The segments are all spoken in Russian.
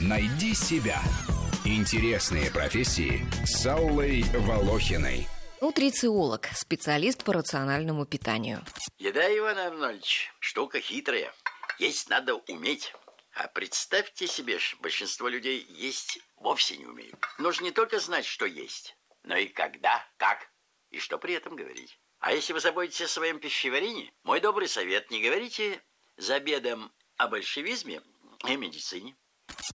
Найди себя. Интересные профессии с Аллой Волохиной. Нутрициолог, специалист по рациональному питанию. Еда, Иван Арнольдович, штука хитрая. Есть надо уметь. А представьте себе, большинство людей есть вовсе не умеют. Нужно не только знать, что есть, но и когда, как и что при этом говорить. А если вы заботитесь о своем пищеварении, мой добрый совет, не говорите за обедом о большевизме и медицине.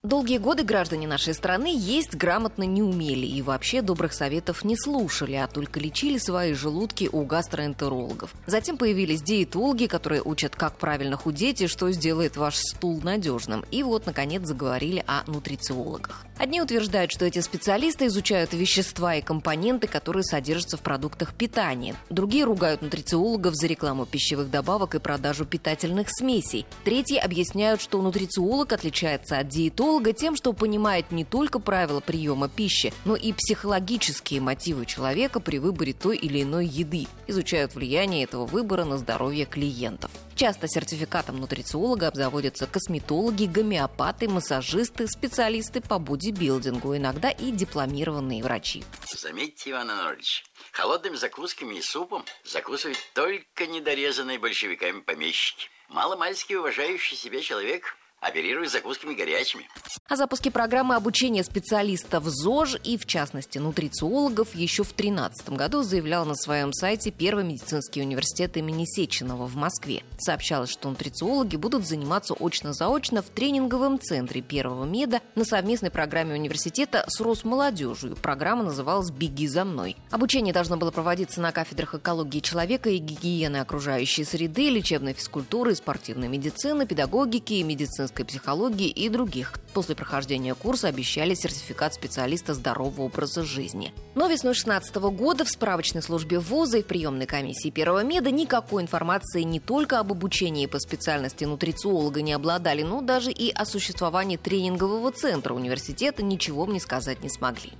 Долгие годы граждане нашей страны есть грамотно не умели и вообще добрых советов не слушали, а только лечили свои желудки у гастроэнтерологов. Затем появились диетологи, которые учат, как правильно худеть и что сделает ваш стул надежным. И вот, наконец, заговорили о нутрициологах. Одни утверждают, что эти специалисты изучают вещества и компоненты, которые содержатся в продуктах питания. Другие ругают нутрициологов за рекламу пищевых добавок и продажу питательных смесей. Третьи объясняют, что нутрициолог отличается от диетолога тем, что понимает не только правила приема пищи, но и психологические мотивы человека при выборе той или иной еды. Изучают влияние этого выбора на здоровье клиентов. Часто сертификатом нутрициолога обзаводятся косметологи, гомеопаты, массажисты, специалисты по бодибилдингу, иногда и дипломированные врачи. Заметьте, Иван Анатольевич, холодными закусками и супом закусывают только недорезанные большевиками помещики. Маломальски уважающий себя человек оперирует закусками горячими. О запуске программы обучения специалистов ЗОЖ и, в частности, нутрициологов еще в 2013 году заявлял на своем сайте Первый медицинский университет имени Сеченова в Москве. Сообщалось, что нутрициологи будут заниматься очно-заочно в тренинговом центре Первого меда на совместной программе университета с Росмолодежью. Программа называлась «Беги за мной». Обучение должно было проводиться на кафедрах экологии человека и гигиены окружающей среды, лечебной физкультуры, спортивной медицины, педагогики и медицинской психологии и других. После прохождения курса обещали сертификат специалиста здорового образа жизни. Но весной 2016 года в справочной службе ВУЗа и в приемной комиссии Первого меда никакой информации не только об обучении по специальности нутрициолога не обладали, но даже и о существовании тренингового центра университета ничего мне сказать не смогли.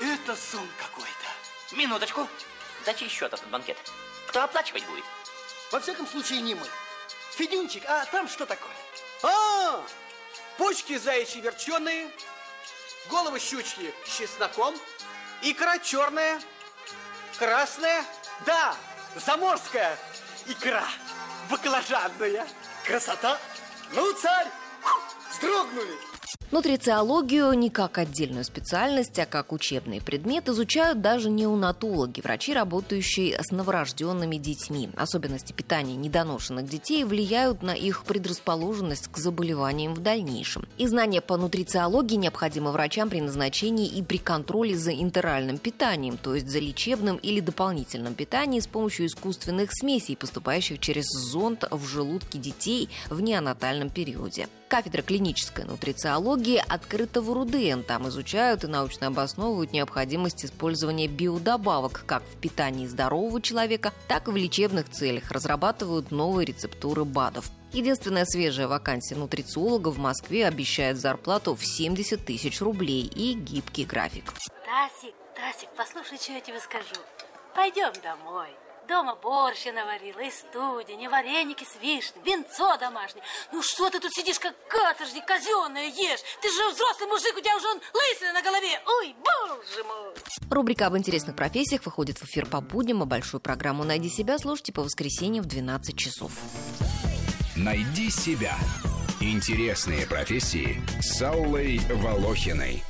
Это сон какой-то. Минуточку. Дайте счет этот банкет. Кто оплачивать будет? Во всяком случае, не мы. Федюнчик, а там что такое? А, почки заячьи верченые, головы щучьи с чесноком, икра черная, красная, да, заморская икра, баклажанная. Красота! Ну, царь, строгнули. Нутрициологию не как отдельную специальность, а как учебный предмет изучают даже неонатологи, врачи, работающие с новорожденными детьми. Особенности питания недоношенных детей влияют на их предрасположенность к заболеваниям в дальнейшем. И знания по нутрициологии необходимы врачам при назначении и при контроле за интеральным питанием, то есть за лечебным или дополнительным питанием с помощью искусственных смесей, поступающих через зонд в желудке детей в неонатальном периоде. Кафедра клинической нутрициологии открыта в РУДН. Там изучают и научно обосновывают необходимость использования биодобавок как в питании здорового человека, так и в лечебных целях. Разрабатывают новые рецептуры БАДов. Единственная свежая вакансия нутрициолога в Москве обещает зарплату в 70 тысяч рублей и гибкий график. Тасик, Тасик, послушай, что я тебе скажу. Пойдем домой. Дома борщ я наварила, и студень, и вареники с вишней, винцо домашнее. Ну что ты тут сидишь, как каторжник, казенное ешь? Ты же взрослый мужик, у тебя уже он лысина на голове. Ой, боже мой! Рубрика об интересных профессиях выходит в эфир по будням, а большую программу «Найди себя» слушайте по воскресеньям в 12 часов. Найди себя. Интересные профессии с Аллой Волохиной.